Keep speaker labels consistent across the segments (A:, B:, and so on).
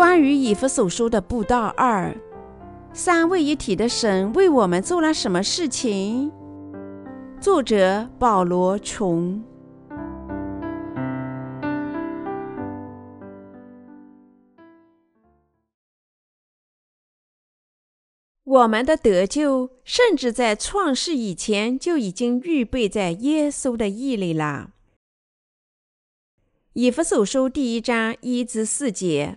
A: 关于以弗所书的布道二，三位一体的神为我们做了什么事情？作者保罗·琼。我们的得救，甚至在创世以前就已经预备在耶稣的意里了。以弗所书第一章一至四节，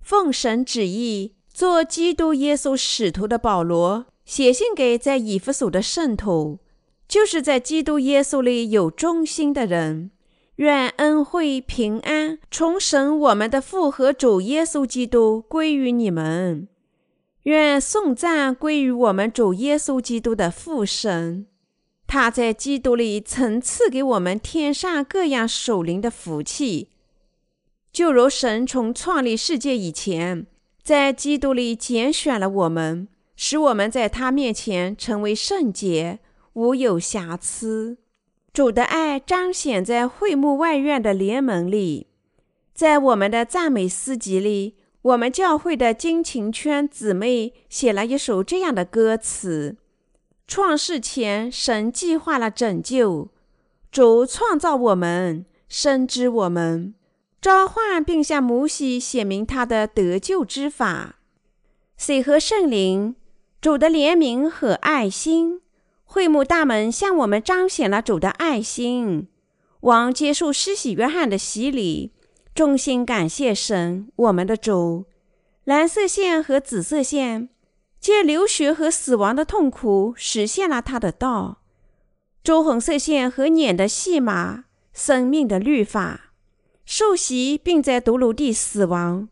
A: 奉神旨意做基督耶稣使徒的保罗，写信给在以弗所的圣徒，就是在基督耶稣里有忠心的人，愿恩惠平安从神我们的父和主耶稣基督归于你们。愿颂赞归于我们主耶稣基督的父神，他在基督里曾赐给我们天上各样属灵的福气，就如神从创立世界以前，在基督里拣选了我们，使我们在他面前成为圣洁，无有瑕疵。主的爱彰显在会幕外院的联盟里，在我们的赞美诗集里。我们教会的金琴圈姊妹写了一首这样的歌词：创世前，神计划了拯救；主创造我们，深知我们，召唤并向摩西写明他的得救之法。水和圣灵，主的怜悯和爱心，会幕大门向我们彰显了主的爱心。王接受施洗约翰的洗礼。衷心感谢神，我们的主。蓝色线和紫色线借流血和死亡的痛苦实现了他的道。朱红色线和撵的戏码，生命的律法，受洗并在独鲁地死亡。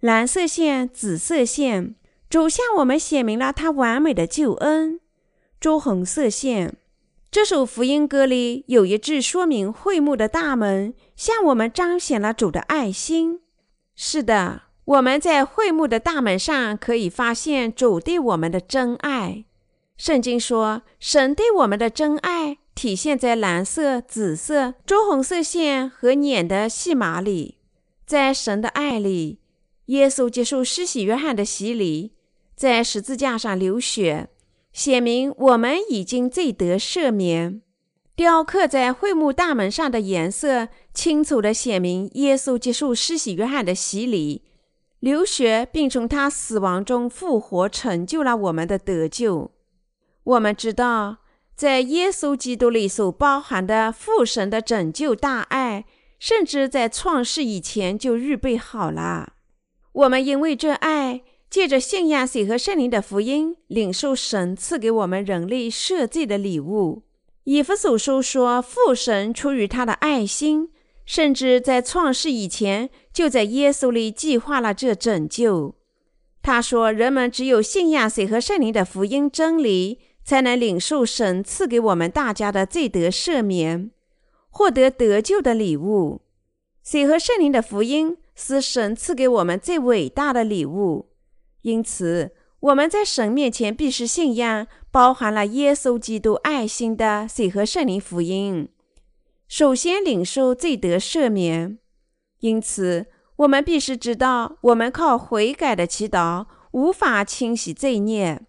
A: 蓝色线、紫色线，主向我们显明了他完美的救恩。朱红色线。这首福音歌里有一句说明会幕的大门向我们彰显了主的爱心。是的，我们在会幕的大门上可以发现主对我们的真爱。圣经说，神对我们的真爱体现在蓝色、紫色、朱红色线和捻的细麻里。在神的爱里，耶稣接受施洗约翰的洗礼，在十字架上流血。写明我们已经罪得赦免。雕刻在会幕大门上的颜色，清楚地写明耶稣接受施洗约翰的洗礼、流血，并从他死亡中复活，成就了我们的得救。我们知道，在耶稣基督里所包含的父神的拯救大爱，甚至在创世以前就预备好了。我们因为这爱。借着信仰水和圣灵的福音，领受神赐给我们人类赦罪的礼物。以弗所书说，父神出于他的爱心，甚至在创世以前，就在耶稣里计划了这拯救。他说，人们只有信仰水和圣灵的福音真理，才能领受神赐给我们大家的罪得赦免，获得得救的礼物。水和圣灵的福音是神赐给我们最伟大的礼物。因此，我们在神面前必须信仰包含了耶稣基督爱心的水和圣灵福音。首先领受罪得赦免。因此，我们必须知道，我们靠悔改的祈祷无法清洗罪孽。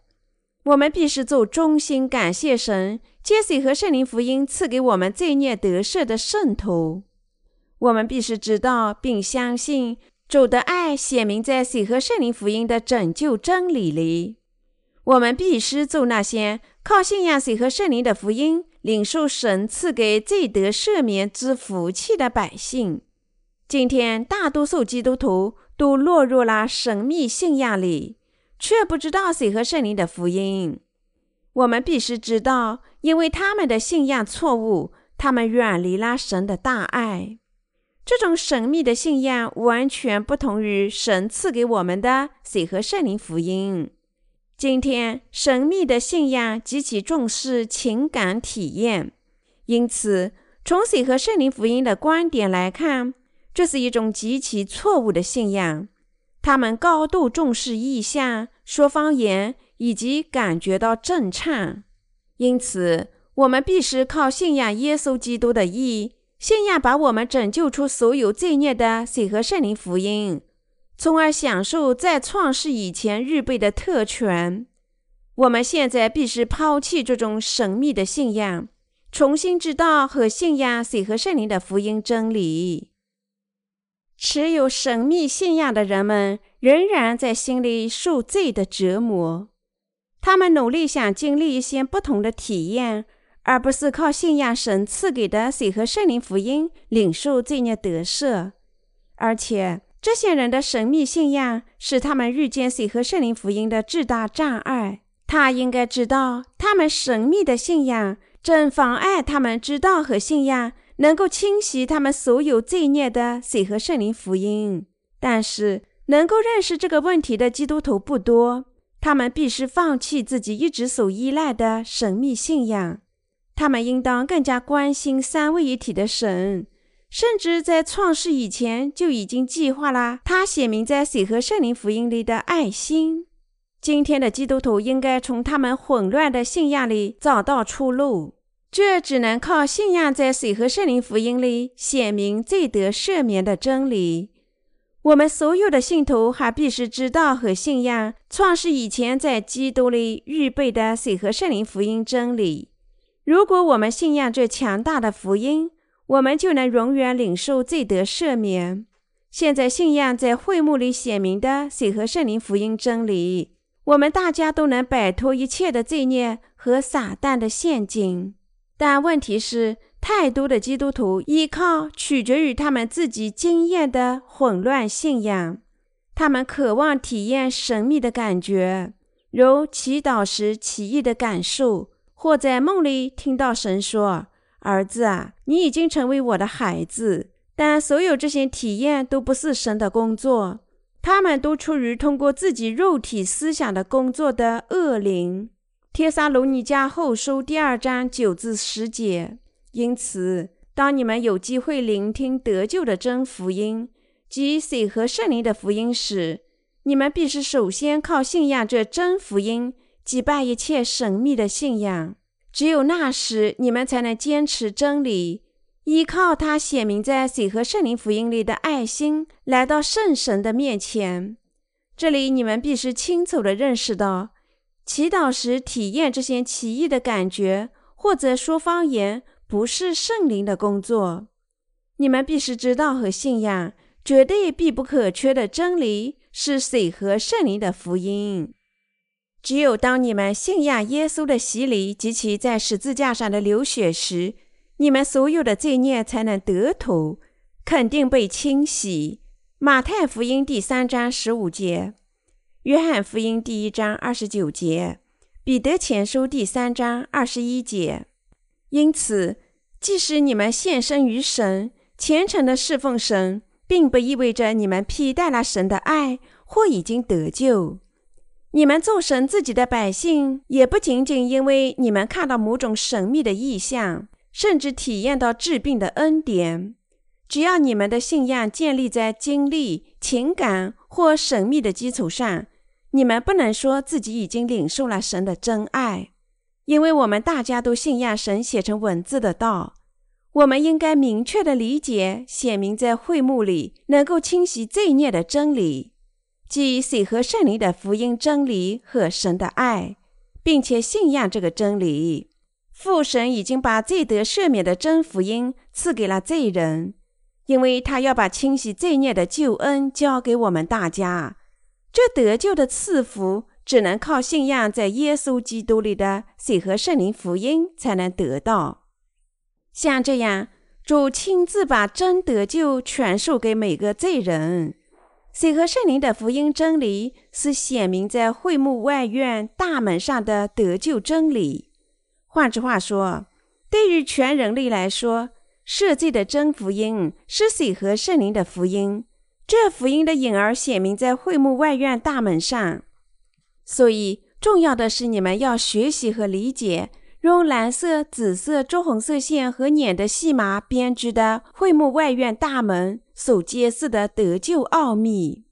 A: 我们必须做衷心感谢神，借水和圣灵福音赐给我们罪孽得赦的圣徒。我们必须知道并相信。主的爱显明在水和圣灵福音的拯救真理里。我们必须做那些靠信仰水和圣灵的福音，领受神赐给罪得赦免之福气的百姓。今天，大多数基督徒都落入了神秘信仰里，却不知道水和圣灵的福音。我们必须知道，因为他们的信仰错误，他们远离了神的大爱。这种神秘的信仰完全不同于神赐给我们的水和圣灵福音。今天，神秘的信仰极其重视情感体验，因此，从水和圣灵福音的观点来看，这是一种极其错误的信仰。他们高度重视意象、说方言以及感觉到震颤，因此，我们必须靠信仰耶稣基督的义。信仰把我们拯救出所有罪孽的水和圣灵福音，从而享受在创世以前预备的特权。我们现在必须抛弃这种神秘的信仰，重新知道和信仰水和圣灵的福音真理。持有神秘信仰的人们仍然在心里受罪的折磨，他们努力想经历一些不同的体验，而不是靠信仰神赐给的水和圣灵福音领受罪孽得赦。而且，这些人的神秘信仰是他们遇见水和圣灵福音的巨大障碍。他应该知道，他们神秘的信仰正妨碍他们知道和信仰。能够清洗他们所有罪孽的水和圣灵福音，但是能够认识这个问题的基督徒不多。他们必须放弃自己一直所依赖的神秘信仰，他们应当更加关心三位一体的神，甚至在创世以前就已经计划了他写明在水和圣灵福音里的爱心。今天的基督徒应该从他们混乱的信仰里找到出路。这只能靠信仰在水和圣灵福音里显明罪得赦免的真理。我们所有的信徒还必须知道和信仰创世以前在基督里预备的水和圣灵福音真理。如果我们信仰这强大的福音，我们就能永远领受罪得赦免。现在信仰在会幕里显明的水和圣灵福音真理，我们大家都能摆脱一切的罪孽和撒旦的陷阱。但问题是，太多的基督徒依靠取决于他们自己经验的混乱信仰。他们渴望体验神秘的感觉，如祈祷时奇异的感受，或在梦里听到神说：“儿子啊，你已经成为我的孩子。”但所有这些体验都不是神的工作，他们都出于通过自己肉体思想的工作的恶灵。帖撒罗尼迦后书第二章九至十节。因此，当你们有机会聆听得救的真福音及水和圣灵的福音时，你们必须首先靠信仰这真福音击败一切神秘的信仰。只有那时，你们才能坚持真理，依靠他显明在水和圣灵福音里的爱心，来到圣神的面前。这里，你们必须清楚地认识到。祈祷时体验这些奇异的感觉，或者说方言，不是圣灵的工作。你们必须知道和信仰，绝对必不可缺的真理是水和圣灵的福音。只有当你们信仰耶稣的洗礼及其在十字架上的流血时，你们所有的罪孽才能得土，肯定被清洗。马太福音第三章十五节。约翰福音第一章二十九节，彼得前书第三章二十一节。因此，即使你们献身于神，虔诚的侍奉神，并不意味着你们披戴了神的爱或已经得救。你们做神自己的百姓，也不仅仅因为你们看到某种神秘的意象，甚至体验到治病的恩典。只要你们的信仰建立在经历、情感或神秘的基础上。你们不能说自己已经领受了神的真爱，因为我们大家都信仰神写成文字的道。我们应该明确的理解显明在会幕里能够清洗罪孽的真理，即水和圣灵的福音真理和神的爱，并且信仰这个真理。父神已经把罪得赦免的真福音赐给了罪人，因为他要把清洗罪孽的救恩交给我们大家。这得救的赐福只能靠信仰在耶稣基督里的水和圣灵福音才能得到。像这样，主亲自把真得救传授给每个罪人。水和圣灵的福音真理是显明在会幕外院大门上的得救真理。换句话说，对于全人类来说，设计的真福音是水和圣灵的福音。这福音的影儿显明在会幕外院大门上，所以重要的是你们要学习和理解用蓝色、紫色、朱红色线和捻的细麻编织的会幕外院大门所揭示的得救奥秘。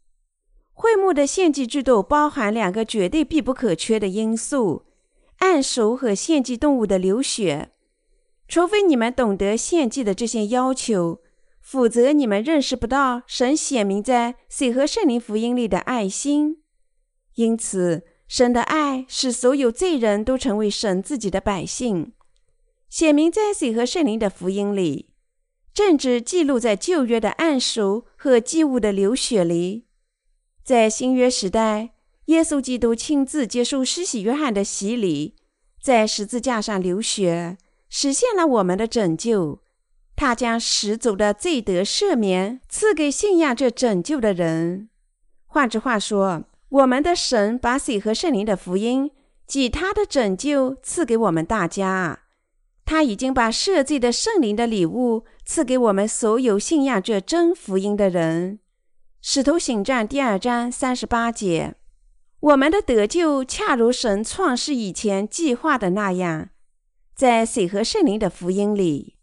A: 会幕的献祭制度包含两个绝对必不可缺的因素：按手和献祭动物的流血。除非你们懂得献祭的这些要求。否则你们认识不到神显明在水和圣灵福音里的爱心。因此，神的爱使所有罪人都成为神自己的百姓，显明在水和圣灵的福音里，正直记录在旧约的暗熟和祭物的流血里。在新约时代，耶稣基督亲自接受施洗约翰的洗礼，在十字架上流血，实现了我们的拯救。他将始祖的罪得赦免赐给信仰这拯救的人。换句话说，我们的神把水和圣灵的福音及他的拯救赐给我们大家。他已经把赦罪的圣灵的礼物赐给我们所有信仰这真福音的人。使徒行传第二章三十八节，我们的得救恰如神创世以前计划的那样，在水和圣灵的福音里。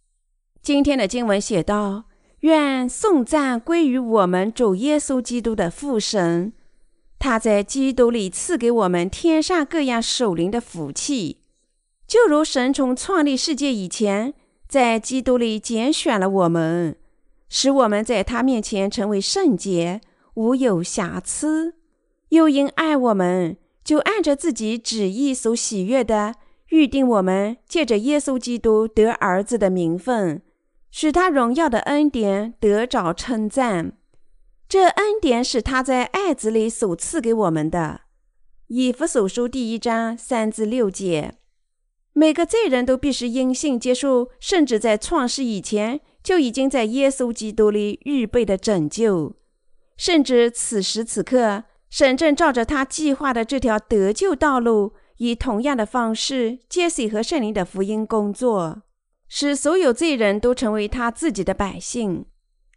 A: 今天的经文写道：“愿颂赞归于我们主耶稣基督的父神，他在基督里赐给我们天上各样属灵的福气，就如神从创立世界以前，在基督里拣选了我们，使我们在他面前成为圣洁，无有瑕疵；又因爱我们，就按着自己旨意所喜悦的预定我们，借着耶稣基督得儿子的名分。”使他荣耀的恩典得着称赞，这恩典是他在爱子里所赐给我们的。以弗所书第一章三至六节，每个罪人都必须因信接受，甚至在创世以前就已经在耶稣基督里预备的拯救，甚至此时此刻，神正照着他计划的这条得救道路，以同样的方式接水和圣灵的福音工作。使所有罪人都成为他自己的百姓，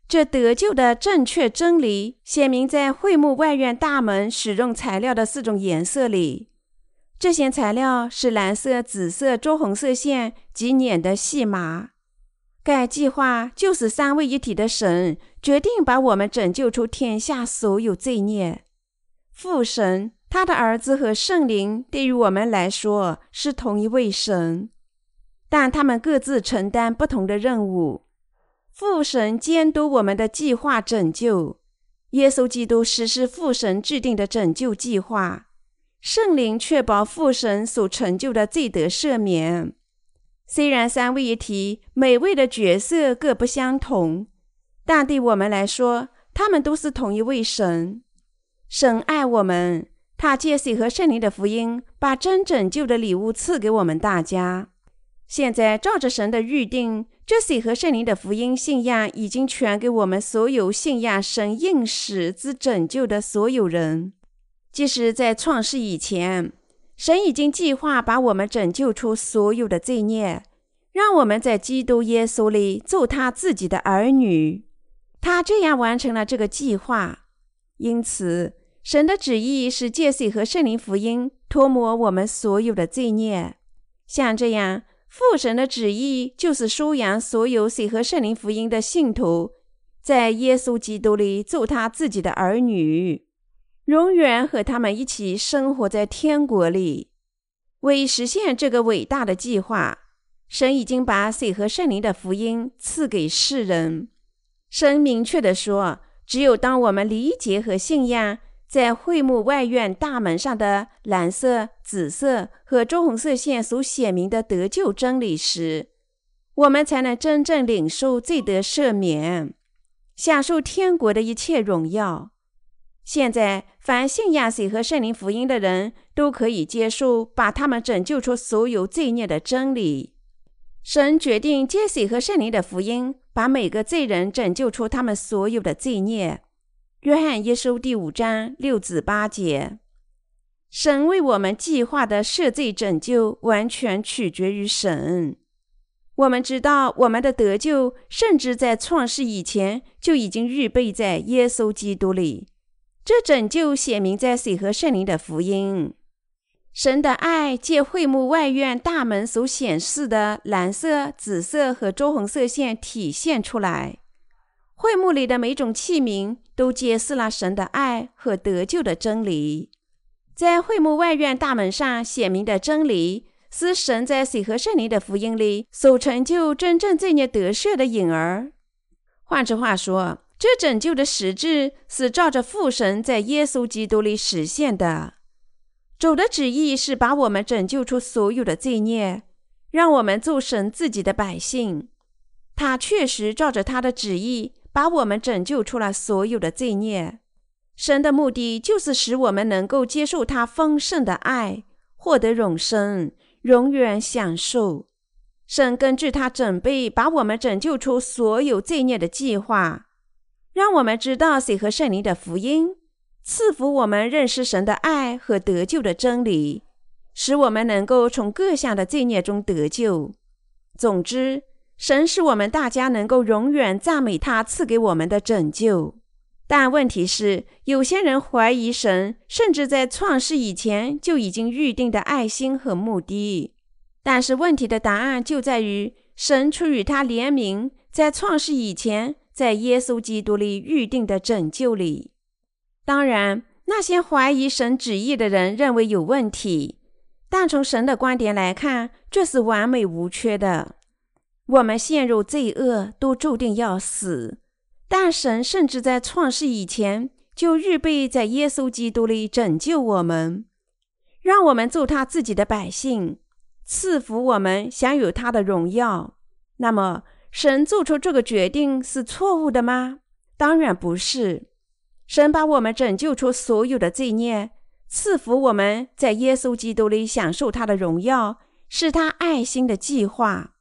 A: 这得救的正确真理显明在会幕外院大门使用材料的四种颜色里。这些材料是蓝色、紫色、朱红色线及捻的细麻。该计划就是三位一体的神决定把我们拯救出天下所有罪孽。父神、他的儿子和圣灵对于我们来说是同一位神。但他们各自承担不同的任务。父神监督我们的计划拯救，耶稣基督实施父神制定的拯救计划，圣灵确保父神所成就的罪得赦免。虽然三位一体每位的角色各不相同，但对我们来说，他们都是同一位神。神爱我们，他借水和圣灵的福音，把真拯救的礼物赐给我们大家。现在照着神的预定，这水和圣灵的福音信仰已经传给我们所有信仰神应使之拯救的所有人。即使在创世以前，神已经计划把我们拯救出所有的罪孽，让我们在基督耶稣里做他自己的儿女。他这样完成了这个计划。因此，神的旨意是借水和圣灵福音脱抹我们所有的罪孽。像这样。父神的旨意就是收养所有水和圣灵福音的信徒，在耶稣基督里做他自己的儿女，永远和他们一起生活在天国里。为实现这个伟大的计划，神已经把水和圣灵的福音赐给世人。神明确地说：“只有当我们理解和信仰。”在会幕外院大门上的蓝色、紫色和朱红色线所写明的得救真理时，我们才能真正领受罪得赦免，享受天国的一切荣耀。现在，凡信仰水和圣灵福音的人都可以接受把他们拯救出所有罪孽的真理。神决定借水和圣灵的福音，把每个罪人拯救出他们所有的罪孽。约翰一书第五章六至八节，神为我们计划的赦罪拯救完全取决于神。我们知道，我们的得救甚至在创世以前就已经预备在耶稣基督里。这拯救显明在水和圣灵的福音。神的爱借会幕外院大门所显示的蓝色、紫色和朱红色线体现出来。会幕里的每种器皿都揭示了神的爱和得救的真理。在会幕外院大门上写明的真理，是神在水和圣灵的福音里所成就真正罪孽得赦的影儿。换句话说，这拯救的实质是照着父神在耶稣基督里实现的。主的旨意是把我们拯救出所有的罪孽，让我们做神自己的百姓。他确实照着他的旨意把我们拯救出了所有的罪孽。神的目的就是使我们能够接受他丰盛的爱，获得永生，永远享受。神根据他准备把我们拯救出所有罪孽的计划，让我们知道谁和圣灵的福音。赐福我们认识神的爱和得救的真理，使我们能够从各项的罪孽中得救。总之，神使我们大家能够永远赞美他赐给我们的拯救。但问题是，有些人怀疑神，甚至在创世以前就已经预定的爱心和目的。但是问题的答案就在于，神出于他怜悯，在创世以前，在耶稣基督里预定的拯救里。当然，那些怀疑神旨意的人认为有问题，但从神的观点来看，这是完美无缺的。我们陷入罪恶，都注定要死，但神甚至在创世以前就预备在耶稣基督里拯救我们，让我们做他自己的百姓，赐福我们享有他的荣耀。那么，神做出这个决定是错误的吗？当然不是。神把我们拯救出所有的罪孽，赐福我们在耶稣基督里享受他的荣耀，是他爱心的计划。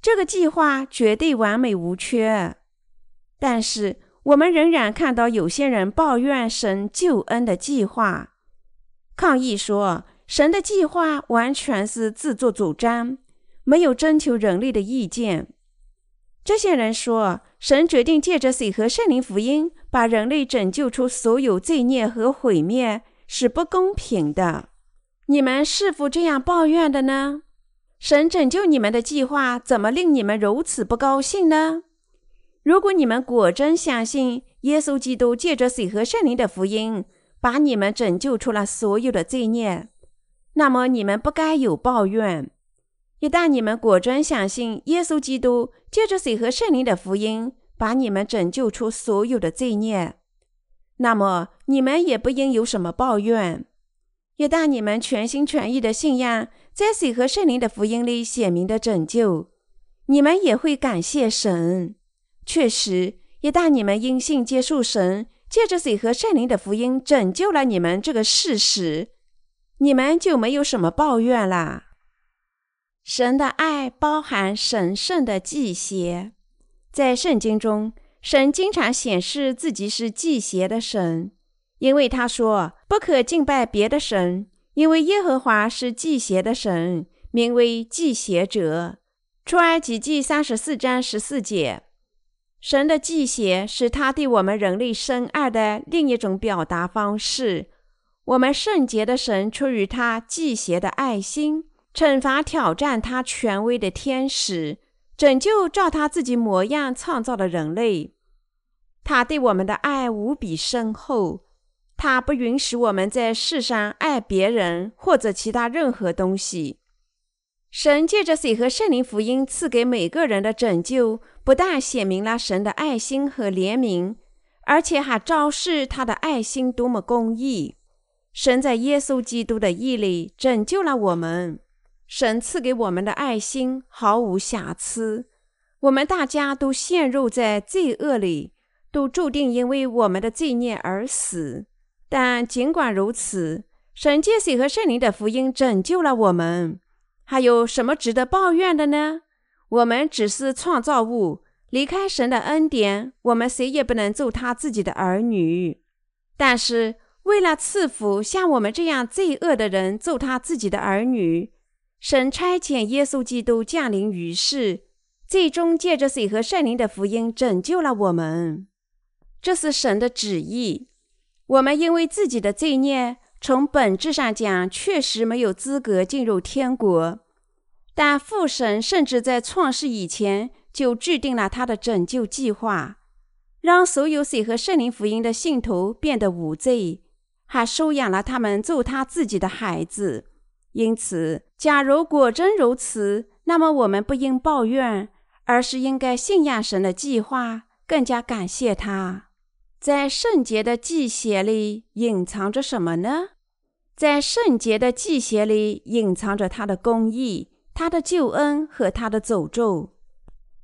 A: 这个计划绝对完美无缺。但是我们仍然看到有些人抱怨神救恩的计划，抗议说神的计划完全是自作主张，没有征求人类的意见。这些人说。神决定借着水和圣灵福音，把人类拯救出所有罪孽和毁灭，是不公平的。你们是否这样抱怨的呢？神拯救你们的计划怎么令你们如此不高兴呢？如果你们果真相信耶稣基督借着水和圣灵的福音，把你们拯救出了所有的罪孽，那么你们不该有抱怨。一旦你们果真相信耶稣基督借着水和圣灵的福音把你们拯救出所有的罪孽，那么你们也不应有什么抱怨。一旦你们全心全意的信仰在水和圣灵的福音里显明的拯救，你们也会感谢神。确实，一旦你们因信接受神借着水和圣灵的福音拯救了你们这个事实，你们就没有什么抱怨啦。神的爱包含神圣的祭邪，在圣经中，神经常显示自己是祭邪的神，因为他说不可敬拜别的神，因为耶和华是祭邪的神，名为祭邪者。出埃及记三十四章十四节，神的祭邪是他对我们人类深爱的另一种表达方式。我们圣洁的神出于他祭邪的爱心。惩罚挑战他权威的天使，拯救照他自己模样创造的人类。他对我们的爱无比深厚，他不允许我们在世上爱别人或者其他任何东西。神借着水和圣灵福音赐给每个人的拯救，不但显明了神的爱心和怜悯，而且还昭示他的爱心多么公义。神在耶稣基督的义里拯救了我们。神赐给我们的爱心毫无瑕疵。我们大家都陷入在罪恶里，都注定因为我们的罪孽而死。但尽管如此，神借水和圣灵的福音拯救了我们。还有什么值得抱怨的呢？我们只是创造物，离开神的恩典，我们谁也不能做他自己的儿女。但是为了赐福像我们这样罪恶的人做他自己的儿女。神差遣耶稣基督降临于世，最终借着水和圣灵的福音拯救了我们。这是神的旨意。我们因为自己的罪孽，从本质上讲，确实没有资格进入天国。但父神甚至在创世以前就制定了他的拯救计划，让所有水和圣灵福音的信徒变得无罪，还收养了他们做他自己的孩子。因此，假如果真如此，那么我们不应抱怨，而是应该信仰神的计划，更加感谢他。在圣洁的祭血里隐藏着什么呢？在圣洁的祭血里隐藏着他的公义、他的救恩和他的诅咒。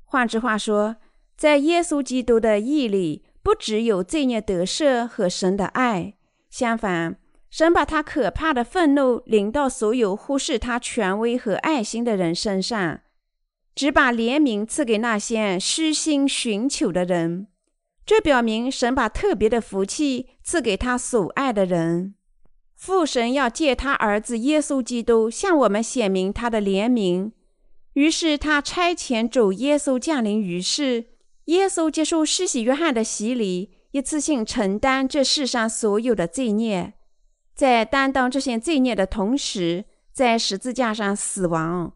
A: 换句话说，在耶稣基督的义里，不只有罪孽得赦和神的爱，相反，神把他可怕的愤怒临到所有忽视他权威和爱心的人身上，只把怜悯赐给那些虚心寻求的人。这表明神把特别的福气赐给他所爱的人。父神要借他儿子耶稣基督向我们显明他的怜悯，于是他差遣主耶稣降临于世。耶稣接受施洗约翰的洗礼，一次性承担这世上所有的罪孽，在担当这些罪孽的同时，在十字架上死亡，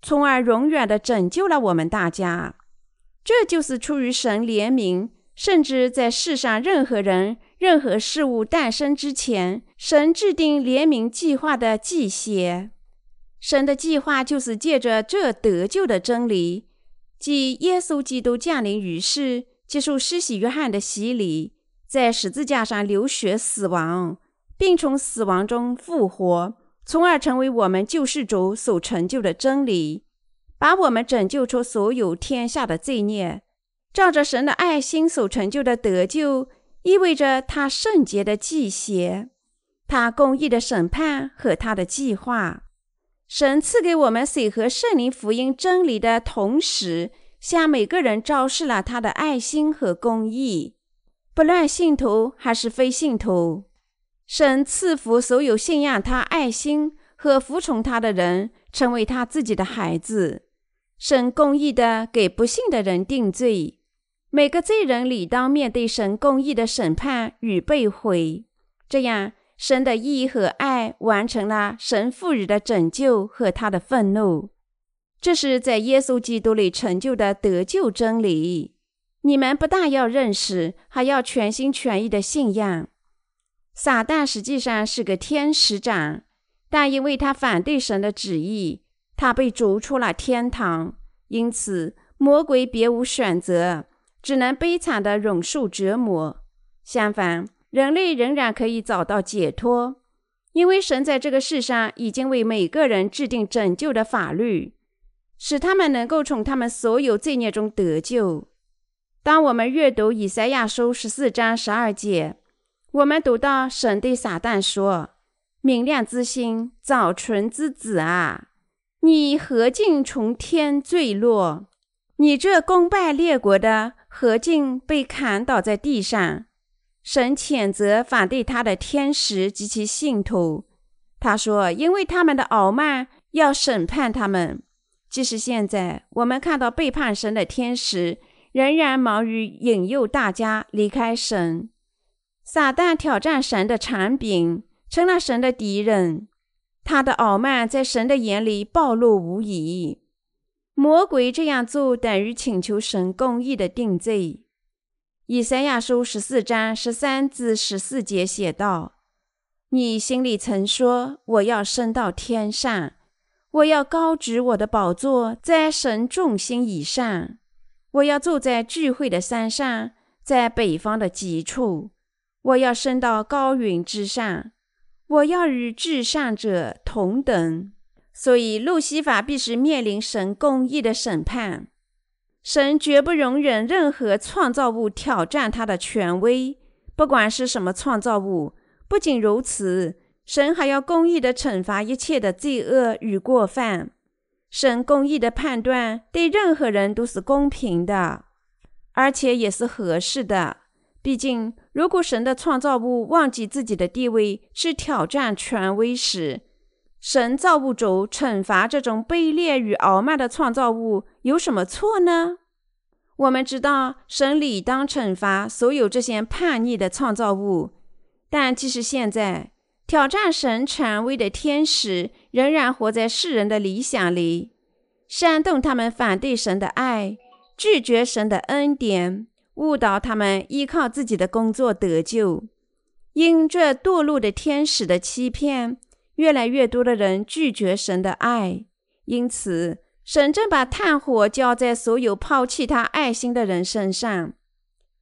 A: 从而永远的拯救了我们大家。这就是出于神怜悯。甚至在世上任何人、任何事物诞生之前，神制定怜悯计划的记写。神的计划就是借着这得救的真理，即耶稣基督降临于世，接受施洗约翰的洗礼，在十字架上流血死亡，并从死亡中复活，从而成为我们救世主所成就的真理，把我们拯救出所有天下的罪孽。照着神的爱心所成就的得救，意味着他圣洁的祭血，他公义的审判和他的计划。神赐给我们水和圣灵福音真理的同时，向每个人昭示了他的爱心和公义，不论信徒还是非信徒。神赐福所有信仰他爱心和服从他的人，成为他自己的孩子。神公义的给不信的人定罪。每个罪人理当面对神公义的审判与被毁，这样神的义和爱完成了神赋予的拯救和他的愤怒。这是在耶稣基督里成就的得救真理。你们不但要认识，还要全心全意的信仰。撒旦实际上是个天使长，但因为他反对神的旨意，他被逐出了天堂。因此，魔鬼别无选择。只能悲惨地忍受折磨。相反，人类仍然可以找到解脱，因为神在这个世上已经为每个人制定拯救的法律，使他们能够从他们所有罪孽中得救。当我们阅读以赛亚书十四章十二节，我们读到神对撒旦说：“明亮之星，早晨之子啊，你何竟从天坠落？你这攻败列国的！”何进被砍倒在地上？神谴责反对他的天使及其信徒。他说：“因为他们的傲慢，要审判他们。即使现在我们看到背叛神的天使，仍然忙于引诱大家离开神。撒旦挑战神的产品，成了神的敌人。他的傲慢在神的眼里暴露无遗。”魔鬼这样做等于请求神公义的定罪。以赛亚书十四章十三至十四节写道：“你心里曾说，我要升到天上，我要高举我的宝座在神众星以上，我要坐在聚会的山上，在北方的极处，我要升到高云之上，我要与至上者同等。”所以，路西法必须面临神公义的审判。神绝不容忍任何创造物挑战他的权威，不管是什么创造物。不仅如此，神还要公义的惩罚一切的罪恶与过犯。神公义的判断对任何人都是公平的，而且也是合适的。毕竟，如果神的创造物忘记自己的地位，去挑战权威时，神造物主惩罚这种卑劣与傲慢的创造物有什么错呢？我们知道神理当惩罚所有这些叛逆的创造物，但即使现在挑战神权威的天使仍然活在世人的理想里，煽动他们反对神的爱，拒绝神的恩典，误导他们依靠自己的工作得救。因这堕落的天使的欺骗。越来越多的人拒绝神的爱，因此神正把炭火浇在所有抛弃他爱心的人身上。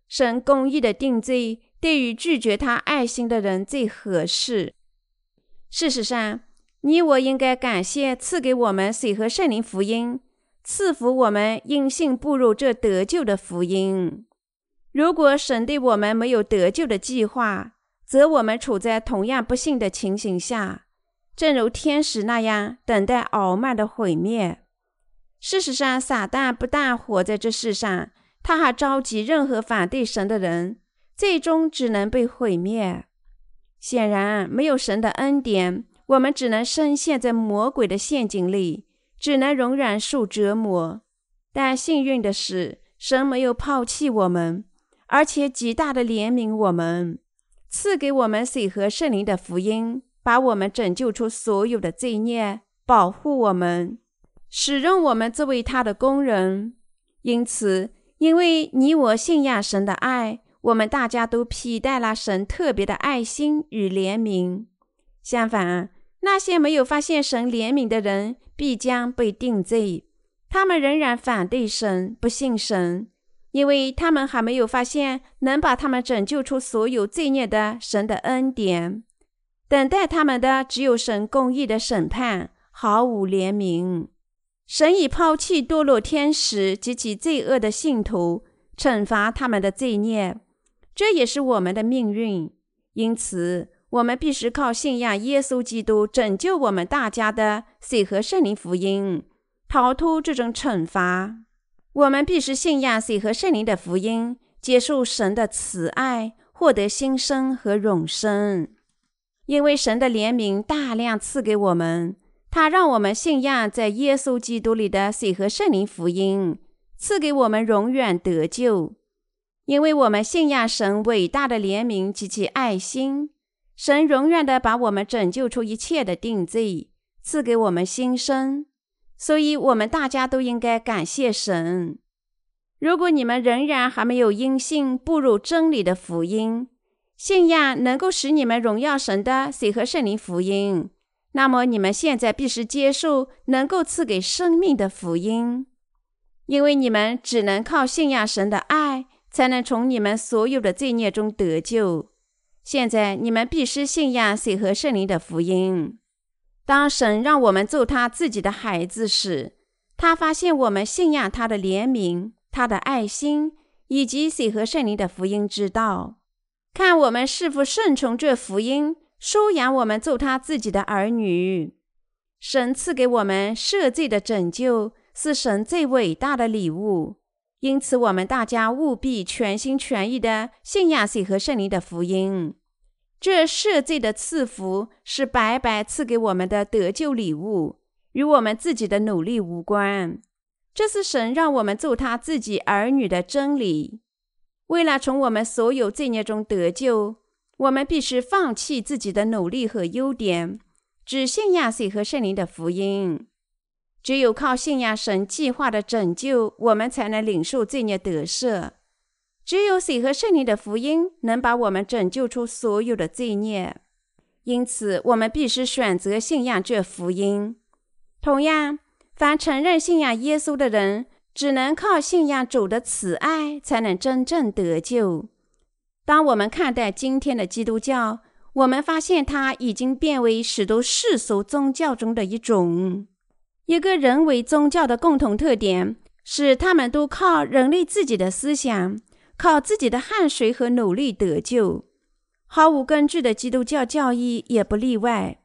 A: 神公义的定罪对于拒绝他爱心的人最合适。事实上，你我应该感谢赐给我们水和圣灵福音，赐福我们因信步入这得救的福音。如果神对我们没有得救的计划，则我们处在同样不幸的情形下，正如天使那样等待傲慢的毁灭。事实上，撒旦不但活在这世上，他还召集任何反对神的人，最终只能被毁灭。显然，没有神的恩典，我们只能深陷在魔鬼的陷阱里，只能容忍受折磨。但幸运的是，神没有抛弃我们，而且极大的怜悯我们，赐给我们水和圣灵的福音，把我们拯救出所有的罪孽，保护我们，使用我们作为他的工人。因此，因为你我信仰神的爱。我们大家都披戴了神特别的爱心与怜悯。相反，那些没有发现神怜悯的人必将被定罪。他们仍然反对神，不信神，因为他们还没有发现能把他们拯救出所有罪孽的神的恩典。等待他们的只有神公义的审判，毫无怜悯。神已抛弃堕落天使及其罪恶的信徒，惩罚他们的罪孽。这也是我们的命运，因此我们必须靠信仰耶稣基督拯救我们大家的水和圣灵福音，逃脱这种惩罚。我们必须信仰水和圣灵的福音，接受神的慈爱，获得新生和永生。因为神的怜悯大量赐给我们，他让我们信仰在耶稣基督里的水和圣灵福音，赐给我们永远得救。因为我们信仰神伟大的怜悯及其爱心，神永远的把我们拯救出一切的定罪，赐给我们新生，所以我们大家都应该感谢神。如果你们仍然还没有因信步入真理的福音，信仰能够使你们荣耀神的水和圣灵福音，那么你们现在必须接受能够赐给生命的福音，因为你们只能靠信仰神的爱。才能从你们所有的罪孽中得救。现在你们必须信仰水和圣灵的福音。当神让我们做他自己的孩子时，他发现我们信仰他的怜悯、他的爱心以及水和圣灵的福音之道。看我们是否顺从这福音，收养我们做他自己的儿女。神赐给我们赦罪的拯救，是神最伟大的礼物。因此，我们大家务必全心全意的信仰水和圣灵的福音。这赦罪的赐福是白白赐给我们的得救礼物，与我们自己的努力无关。这是神让我们做他自己儿女的真理。为了从我们所有罪孽中得救，我们必须放弃自己的努力和优点，只信仰水和圣灵的福音。只有靠信仰神计划的拯救，我们才能领受罪孽得赦。只有水和圣灵的福音能把我们拯救出所有的罪孽。因此，我们必须选择信仰这福音。同样，凡承认信仰耶稣的人，只能靠信仰主的慈爱，才能真正得救。当我们看待今天的基督教，我们发现它已经变为许多世俗宗教中的一种。一个人为宗教的共同特点是，他们都靠人类自己的思想、靠自己的汗水和努力得救。毫无根据的基督教教义也不例外。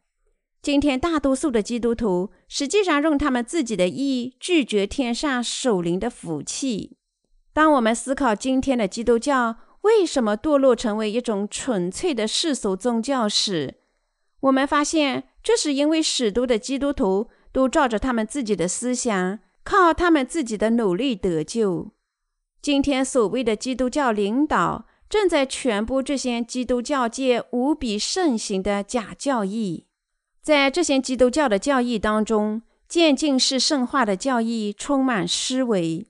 A: 今天，大多数的基督徒实际上用他们自己的意拒绝天上守灵的福气。当我们思考今天的基督教为什么堕落成为一种纯粹的世俗宗教时，我们发现，这是因为许多的基督徒。都照着他们自己的思想，靠他们自己的努力得救。今天所谓的基督教领导正在传播这些基督教界无比盛行的假教义。在这些基督教的教义当中，渐进式圣化的教义充满思维。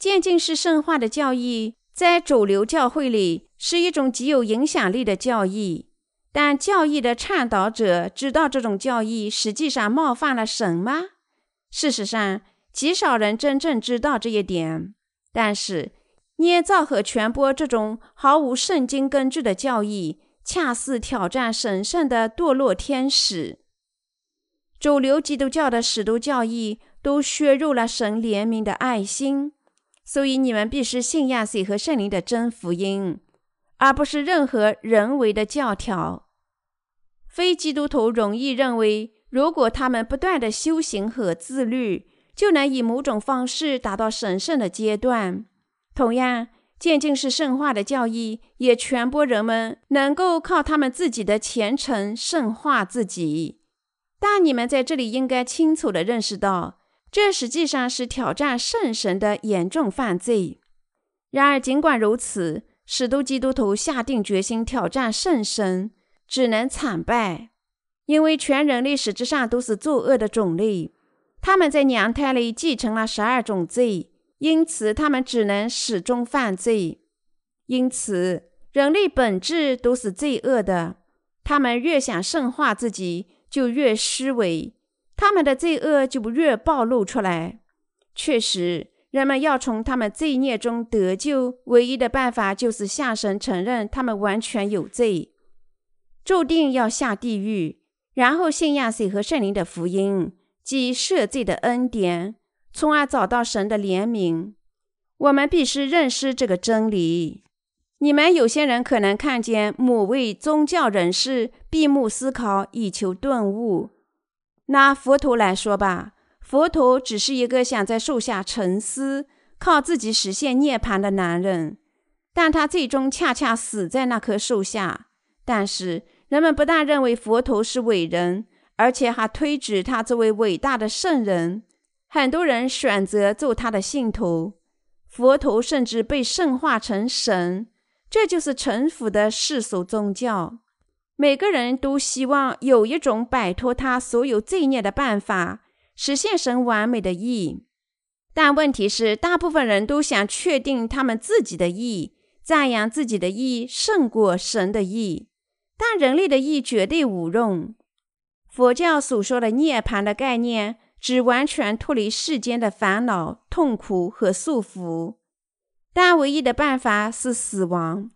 A: 渐进式圣化的教义在主流教会里是一种极有影响力的教义。但教义的倡导者知道这种教义实际上冒犯了神吗？事实上，极少人真正知道这一点。但是，捏造和传播这种毫无圣经根据的教义，恰似挑战神圣的堕落天使。主流基督教的使徒教义都削弱了神怜悯的爱心，所以你们必须信仰水和圣灵的真福音，而不是任何人为的教条。非基督徒容易认为，如果他们不断的修行和自律，就能以某种方式达到神圣的阶段。同样，渐进式圣化的教义也传播人们能够靠他们自己的虔诚圣化自己。但你们在这里应该清楚地认识到，这实际上是挑战圣神的严重犯罪。然而，尽管如此，使徒基督徒下定决心挑战圣神，只能惨败，因为全人类实质上都是作恶的种类，他们在娘胎里继承了十二种罪，因此他们只能始终犯罪。因此，人类本质都是罪恶的。他们越想圣化自己。就越虚伪，他们的罪恶就越暴露出来。确实，人们要从他们罪孽中得救，唯一的办法就是向神承认他们完全有罪，注定要下地狱，然后信仰水和圣灵的福音，即赦罪的恩典，从而找到神的怜悯。我们必须认识这个真理。你们有些人可能看见某位宗教人士闭目思考，以求顿悟。拿佛陀来说吧，佛陀只是一个想在树下沉思、靠自己实现涅槃的男人，但他最终恰恰死在那棵树下。但是人们不但认为佛陀是伟人，而且还推举他作为伟大的圣人。很多人选择做他的信徒，佛陀甚至被圣化成神。这就是臣服的世俗宗教。每个人都希望有一种摆脱他所有罪孽的办法，实现神完美的意。但问题是，大部分人都想确定他们自己的意，赞扬自己的意胜过神的意。但人类的意绝对无用。佛教所说的涅槃的概念，只完全脱离世间的烦恼、痛苦和束缚。但唯一的办法是死亡。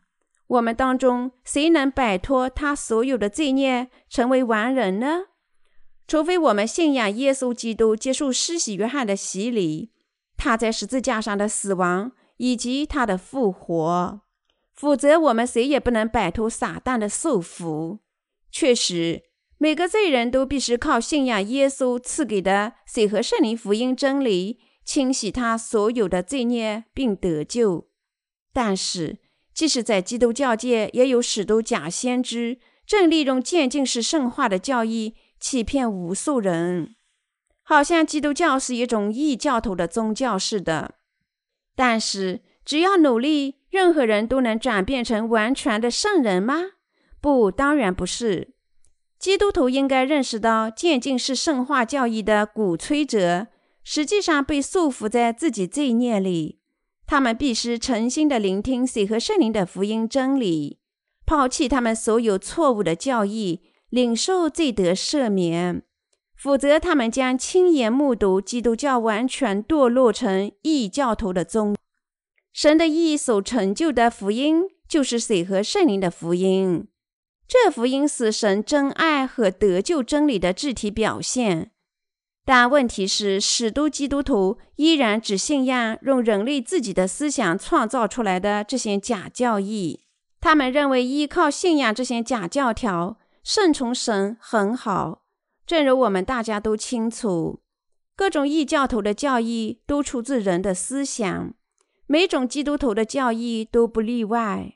A: 我们当中谁能摆脱他所有的罪孽，成为完人呢？除非我们信仰耶稣基督，接受施洗约翰的洗礼，他在十字架上的死亡以及他的复活，否则我们谁也不能摆脱撒旦的束缚。确实，每个罪人都必须靠信仰耶稣赐给的水和圣灵福音真理。清洗他所有的罪孽，并得救。但是，即使在基督教界，也有许多假先知，正利用渐进式圣化的教义，欺骗无数人，好像基督教是一种异教徒的宗教似的。但是，只要努力，任何人都能转变成完全的圣人吗？不，当然不是。基督徒应该认识到，渐进式圣化教义的鼓吹者。实际上被束缚在自己罪孽里，他们必须诚心地聆听水和圣灵的福音真理，抛弃他们所有错误的教义，领受罪得赦免。否则，他们将亲眼目睹基督教完全堕落成异教徒的宗。神的意所成就的福音，就是水和圣灵的福音。这福音是神真爱和得救真理的具体表现。但问题是，许多基督徒依然只信仰用人类自己的思想创造出来的这些假教义。他们认为依靠信仰这些假教条，顺从神很好。正如我们大家都清楚，各种异教徒的教义都出自人的思想，每种基督徒的教义都不例外。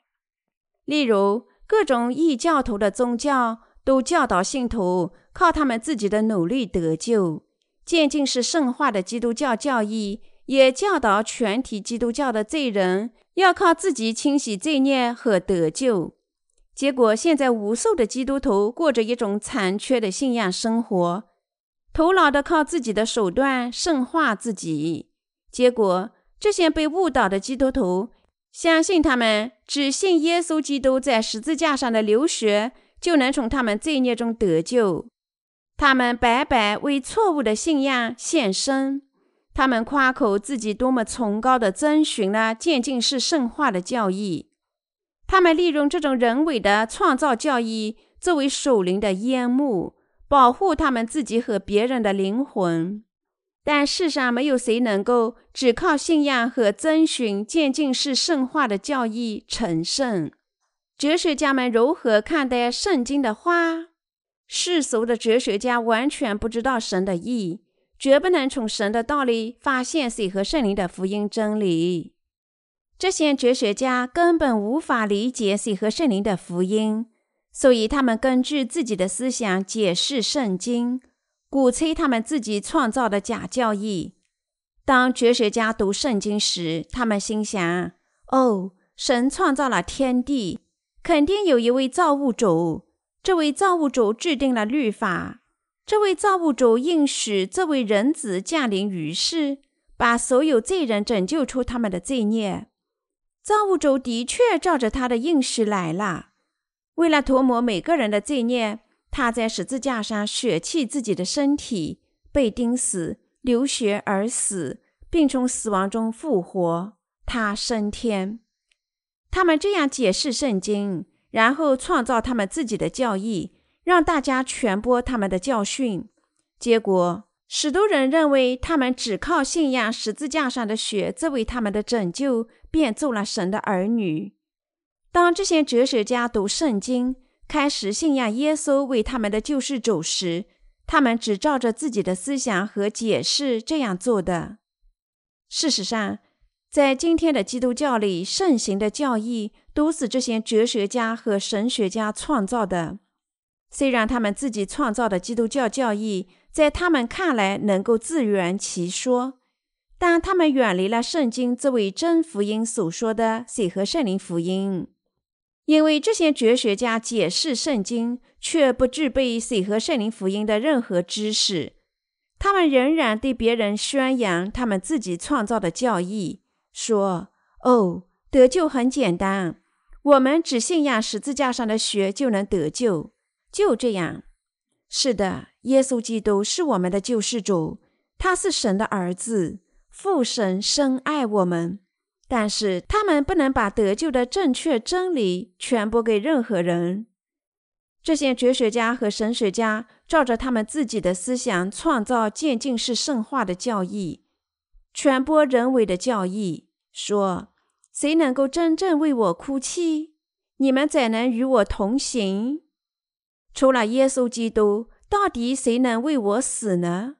A: 例如，各种异教徒的宗教都教导信徒靠他们自己的努力得救。渐进式圣化的基督教教义也教导全体基督教的罪人要靠自己清洗罪孽和得救。结果，现在无数的基督徒过着一种残缺的信仰生活，徒劳的靠自己的手段圣化自己。结果，这些被误导的基督徒相信，他们只信耶稣基督在十字架上的流血，就能从他们罪孽中得救。他们白白为错误的信仰献身，他们夸口自己多么崇高的遵循了渐进式圣化的教义。他们利用这种人为的创造教义作为守灵的烟幕，保护他们自己和别人的灵魂。但世上没有谁能够只靠信仰和遵循渐进式圣化的教义成圣。哲学家们如何看待圣经的话？世俗的哲学家完全不知道神的意，绝不能从神的道理发现水和圣灵的福音真理。这些哲学家根本无法理解水和圣灵的福音，所以他们根据自己的思想解释圣经，鼓吹他们自己创造的假教义。当哲学家读圣经时，他们心想：“哦，神创造了天地，肯定有一位造物主。这位造物主制定了律法，这位造物主应许这位人子降临于世，把所有罪人拯救出他们的罪孽。”造物主的确照着他的应许来了。为了涂抹每个人的罪孽，他在十字架上舍弃自己的身体，被钉死，流血而死，并从死亡中复活。他升天。他们这样解释圣经，然后创造他们自己的教义，让大家传播他们的教训。结果，许多人认为他们只靠信仰十字架上的血作为他们的拯救。便做了神的儿女。当这些哲学家读圣经，开始信仰耶稣为他们的救世主时，他们只照着自己的思想和解释这样做的。事实上，在今天的基督教里盛行的教义，都是这些哲学家和神学家创造的。虽然他们自己创造的基督教教义，在他们看来能够自圆其说。但他们远离了圣经这位真福音所说的水和圣灵福音，因为这些哲学家解释圣经却不具备水和圣灵福音的任何知识。他们仍然对别人宣扬他们自己创造的教义，说：“哦，得救很简单，我们只信仰十字架上的血就能得救。”就这样，是的，耶稣基督是我们的救世主，他是神的儿子。父神深爱我们，但是他们不能把得救的正确真理传播给任何人。这些哲学家和神学家照着他们自己的思想创造渐进式圣化的教义，传播人为的教义，说：“谁能够真正为我哭泣？你们怎能与我同行？除了耶稣基督，到底谁能为我死呢？”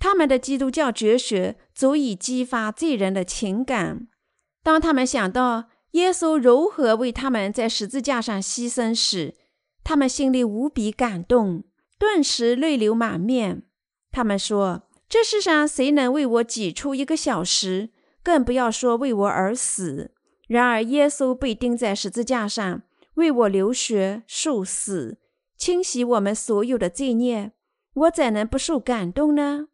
A: 他们的基督教哲学足以激发罪人的情感。当他们想到耶稣如何为他们在十字架上牺牲时，他们心里无比感动，顿时泪流满面。他们说：“这世上谁能为我挤出一个小时？更不要说为我而死。然而，耶稣被钉在十字架上，为我流血受死，清洗我们所有的罪孽，我怎能不受感动呢？”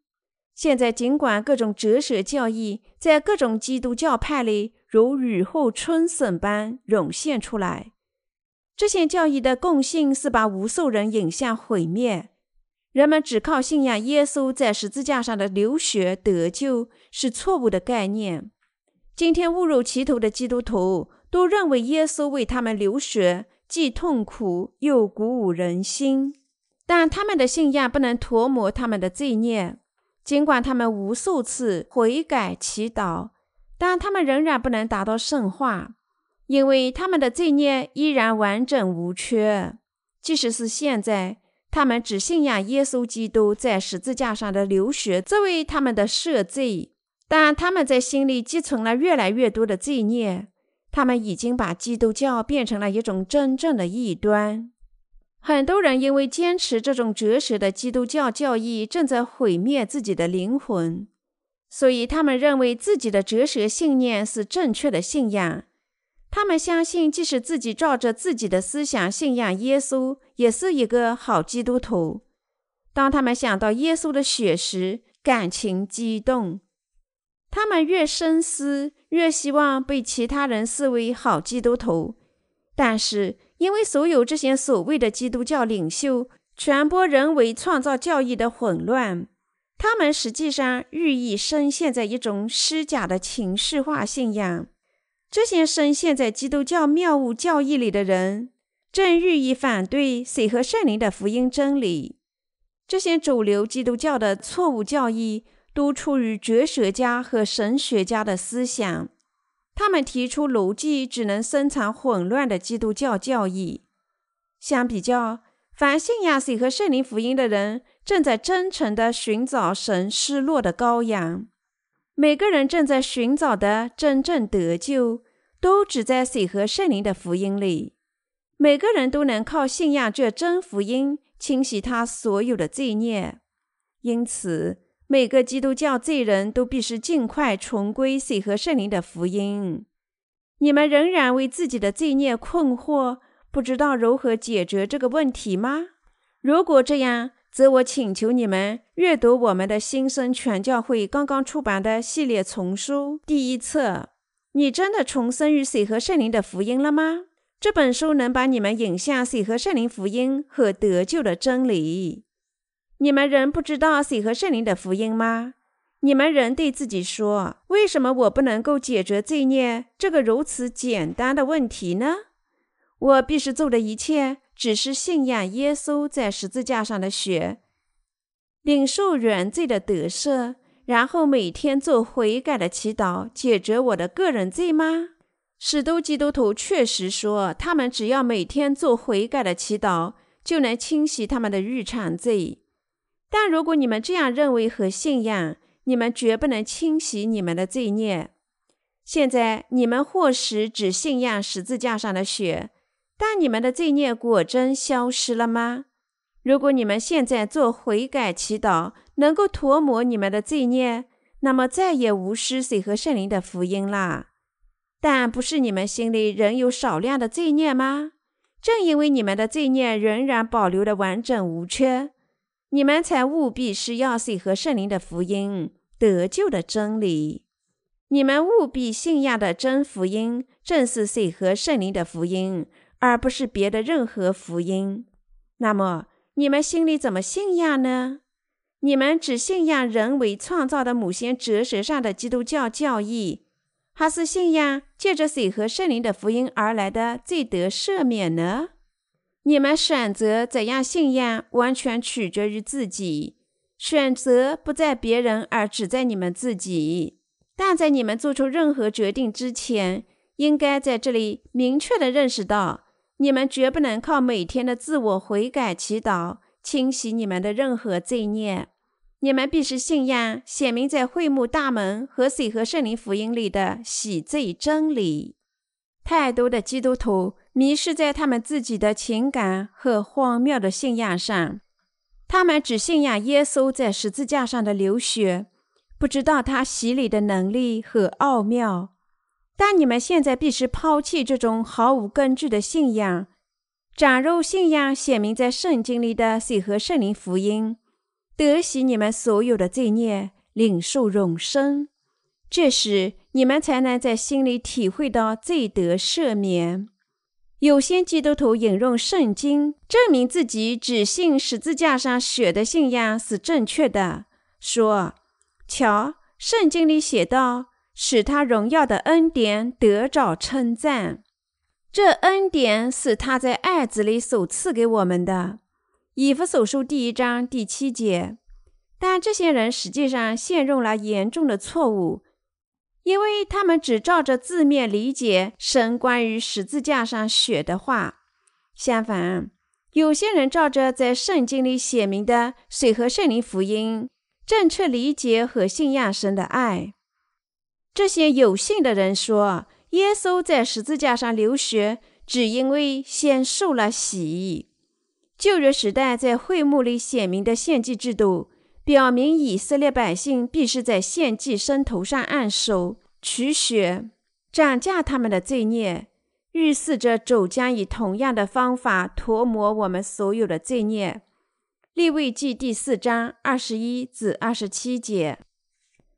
A: 现在，尽管各种哲学教义在各种基督教派里如雨后春笋般涌现出来，这些教义的共性是把无数人引向毁灭。人们只靠信仰耶稣在十字架上的流血得救是错误的概念。今天误入歧途的基督徒都认为耶稣为他们流血既痛苦又鼓舞人心，但他们的信仰不能涂抹他们的罪孽。尽管他们无数次悔改祈祷，但他们仍然不能达到圣化，因为他们的罪孽依然完整无缺。即使是现在，他们只信仰耶稣基督在十字架上的流血作为他们的赦罪，但他们在心里积存了越来越多的罪孽。他们已经把基督教变成了一种真正的异端。很多人因为坚持这种哲学的基督教教义，正在毁灭自己的灵魂，所以他们认为自己的哲学信念是正确的信仰。他们相信，即使自己照着自己的思想信仰耶稣，也是一个好基督徒。当他们想到耶稣的血时，感情激动。他们越深思，越希望被其他人视为好基督徒，但是。因为所有这些所谓的基督教领袖传播人为创造教义的混乱，他们实际上日益深陷在一种虚假的情绪化信仰。这些深陷在基督教谬误教义里的人，正日益反对水和圣灵的福音真理。这些主流基督教的错误教义，都出于哲学家和神学家的思想。他们提出逻辑只能生产混乱的基督教教义。相比较，凡信仰水和圣灵福音的人，正在真诚地寻找神失落的羔羊。每个人正在寻找的真正得救，都只在水和圣灵的福音里。每个人都能靠信仰这真福音，清洗他所有的罪孽。因此，每个基督教罪人都必须尽快重归水和圣灵的福音。你们仍然为自己的罪孽困惑，不知道如何解决这个问题吗？如果这样，则我请求你们阅读我们的新生全教会刚刚出版的系列丛书第一册。你真的重生于水和圣灵的福音了吗？这本书能把你们引向水和圣灵福音和得救的真理。你们人不知道水和圣灵的福音吗？你们人对自己说：“为什么我不能够解决罪孽这个如此简单的问题呢？”我必须做的一切。只是信仰耶稣在十字架上的血，领受原罪的得赦，然后每天做悔改的祈祷，解决我的个人罪吗？许多基督徒确实说，他们只要每天做悔改的祈祷，就能清洗他们的日常罪。但如果你们这样认为和信仰，你们绝不能清洗你们的罪孽。现在你们或许只信仰十字架上的血。但你们的罪孽果真消失了吗？如果你们现在做悔改祈祷，能够涂抹你们的罪孽，那么再也无需水和圣灵的福音啦。但不是你们心里仍有少量的罪孽吗？正因为你们的罪孽仍然保留的完整无缺，你们才务必是要水和圣灵的福音得救的真理。你们务必信仰的真福音，正是水和圣灵的福音。而不是别的任何福音，那么你们心里怎么信仰呢？你们只信仰人为创造的某些哲学上的基督教教义，还是信仰借着水和圣灵的福音而来的罪得赦免呢？你们选择怎样信仰，完全取决于自己。选择不在别人，而只在你们自己。但在你们做出任何决定之前，应该在这里明确的认识到。你们绝不能靠每天的自我悔改祈祷清洗你们的任何罪孽。你们必须信仰显明在会幕大门和水和圣灵福音里的洗罪真理。太多的基督徒迷失在他们自己的情感和荒谬的信仰上，他们只信仰耶稣在十字架上的流血，不知道他洗礼的能力和奥妙。但你们现在必须抛弃这种毫无根据的信仰，长入信仰显明在圣经里的水和圣灵福音，得洗你们所有的罪孽，领受永生。这时，你们才能在心里体会到罪得赦免。有些基督徒引用圣经，证明自己只信十字架上血的信仰是正确的，说：“瞧，圣经里写道。”使他荣耀的恩典得着称赞，这恩典是他在爱子里所赐给我们的。以弗所书第一章第七节。但这些人实际上陷入了严重的错误，因为他们只照着字面理解神关于十字架上血的话。相反，有些人照着在圣经里写明的水和圣灵福音，正确理解和信仰神的爱。这些有信的人说，耶稣在十字架上流血，只因为先受了洗。旧约时代在会幕里写明的献祭制度，表明以色列百姓必须在献祭牲头上按手取血，涨价他们的罪孽，预示着主将以同样的方法涂抹我们所有的罪孽。利未记第四章二十一至二十七节。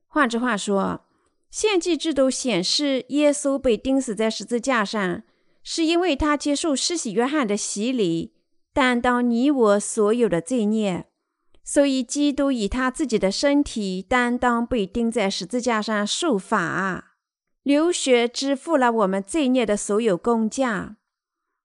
A: 换句话说。献祭制度显示，耶稣被钉死在十字架上，是因为他接受施洗约翰的洗礼，担当你我所有的罪孽。所以基督以他自己的身体担当被钉在十字架上受罚，流血支付了我们罪孽的所有工价。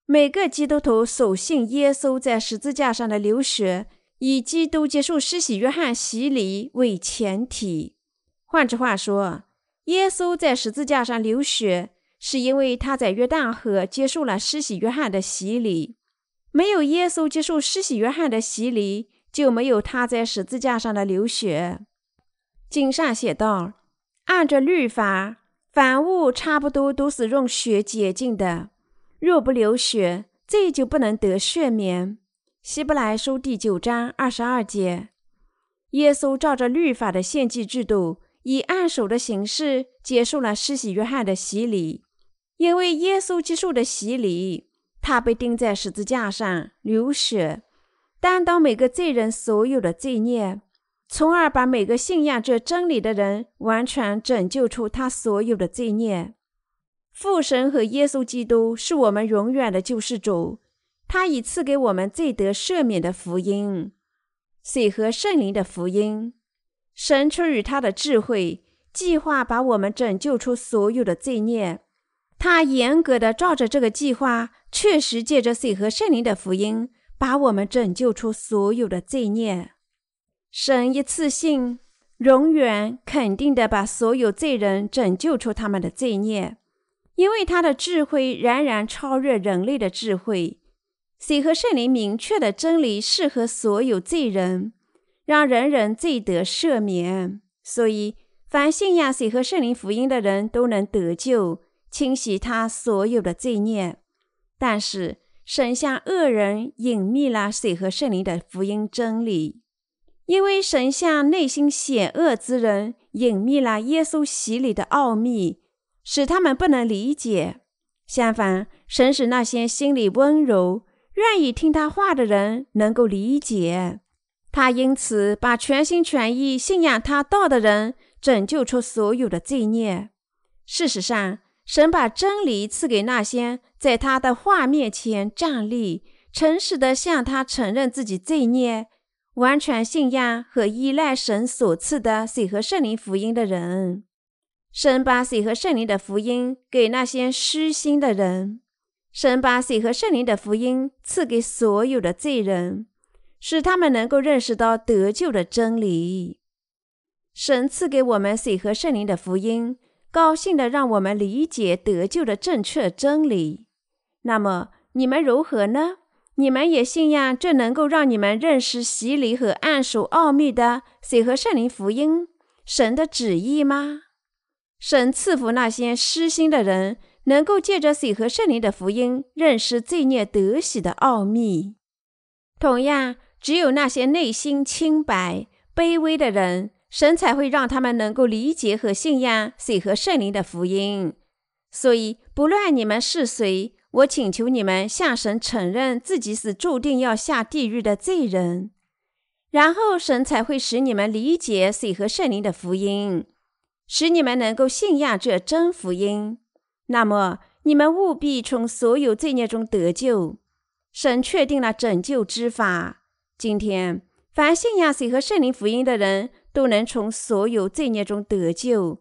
A: 每个基督徒所信耶稣在十字架上的流血，以基督接受施洗约翰洗礼为前提。换句话说，耶稣在十字架上流血，是因为他在约旦河接受了施洗约翰的洗礼。没有耶稣接受施洗约翰的洗礼，就没有他在十字架上的流血。经上写道：“按着律法，凡物差不多都是用血洁净的。”若不流血，罪就不能得赦免。希伯来书第九章二十二节，耶稣照着律法的献祭制度，以按手的形式接受了施洗约翰的洗礼。因为耶稣接受的洗礼，他被钉在十字架上流血，担当每个罪人所有的罪孽，从而把每个信仰这真理的人完全拯救出他所有的罪孽。父神和耶稣基督是我们永远的救世主，他已赐给我们罪得赦免的福音，水和圣灵的福音。神出于他的智慧，计划把我们拯救出所有的罪孽。他严格的照着这个计划，确实借着水和圣灵的福音，把我们拯救出所有的罪孽。神一次性、永远、肯定的把所有罪人拯救出他们的罪孽。因为他的智慧仍然超越人类的智慧，水和圣灵明确的真理适合所有罪人，让人人罪得赦免。所以，凡信仰水和圣灵福音的人都能得救，清洗他所有的罪孽。但是，神向恶人隐秘了水和圣灵的福音真理，因为神向内心险恶之人隐秘了耶稣洗礼的奥秘。使他们不能理解。相反，神使那些心里温柔、愿意听他话的人能够理解。他因此把全心全意信仰他道的人拯救出所有的罪孽。事实上，神把真理赐给那些在他的话面前站立、诚实的向他承认自己罪孽、完全信仰和依赖神所赐的水和圣灵福音的人。神把水和圣灵的福音给那些失心的人，神把水和圣灵的福音赐给所有的罪人，使他们能够认识到得救的真理。神赐给我们水和圣灵的福音，高兴的让我们理解得救的正确真理。那么你们如何呢？你们也信仰这能够让你们认识洗礼和暗属奥秘的水和圣灵福音神的旨意吗？神赐福那些失心的人，能够借着水和圣灵的福音认识罪孽得喜的奥秘。同样，只有那些内心清白、卑微的人，神才会让他们能够理解和信仰水和圣灵的福音。所以，不论你们是谁，我请求你们向神承认自己是注定要下地狱的罪人，然后神才会使你们理解水和圣灵的福音。使你们能够信仰这真福音，那么你们务必从所有罪孽中得救。神确定了拯救之法。今天，凡信仰水和圣灵福音的人都能从所有罪孽中得救。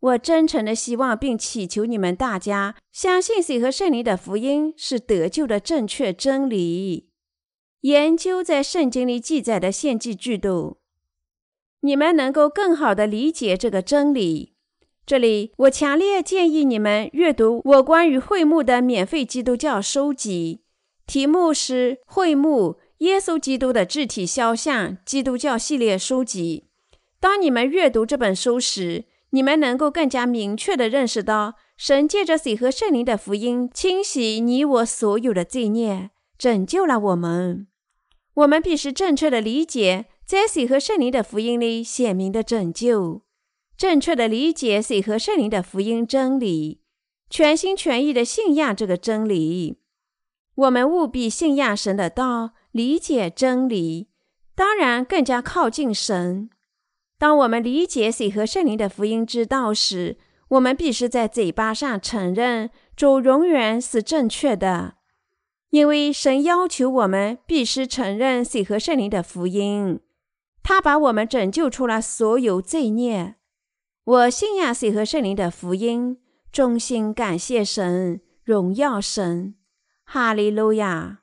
A: 我真诚的希望并祈求你们大家相信水和圣灵的福音是得救的正确真理。研究在圣经里记载的献祭制度。你们能够更好地理解这个真理。这里，我强烈建议你们阅读我关于会幕的免费基督教书籍，题目是《会幕：耶稣基督的肢体肖像基督教系列书籍》。当你们阅读这本书时，你们能够更加明确地认识到，神借着水和圣灵的福音清洗你我所有的罪孽，拯救了我们。我们必须正确地理解。在水和圣灵的福音里显明的拯救，正确的理解水和圣灵的福音真理，全心全意的信仰这个真理。我们务必信仰神的道，理解真理，当然更加靠近神。当我们理解水和圣灵的福音之道时，我们必须在嘴巴上承认主永远是正确的，因为神要求我们必须承认水和圣灵的福音。他把我们拯救出了所有罪孽。我信仰水和圣灵的福音，衷心感谢神，荣耀神，哈利路亚。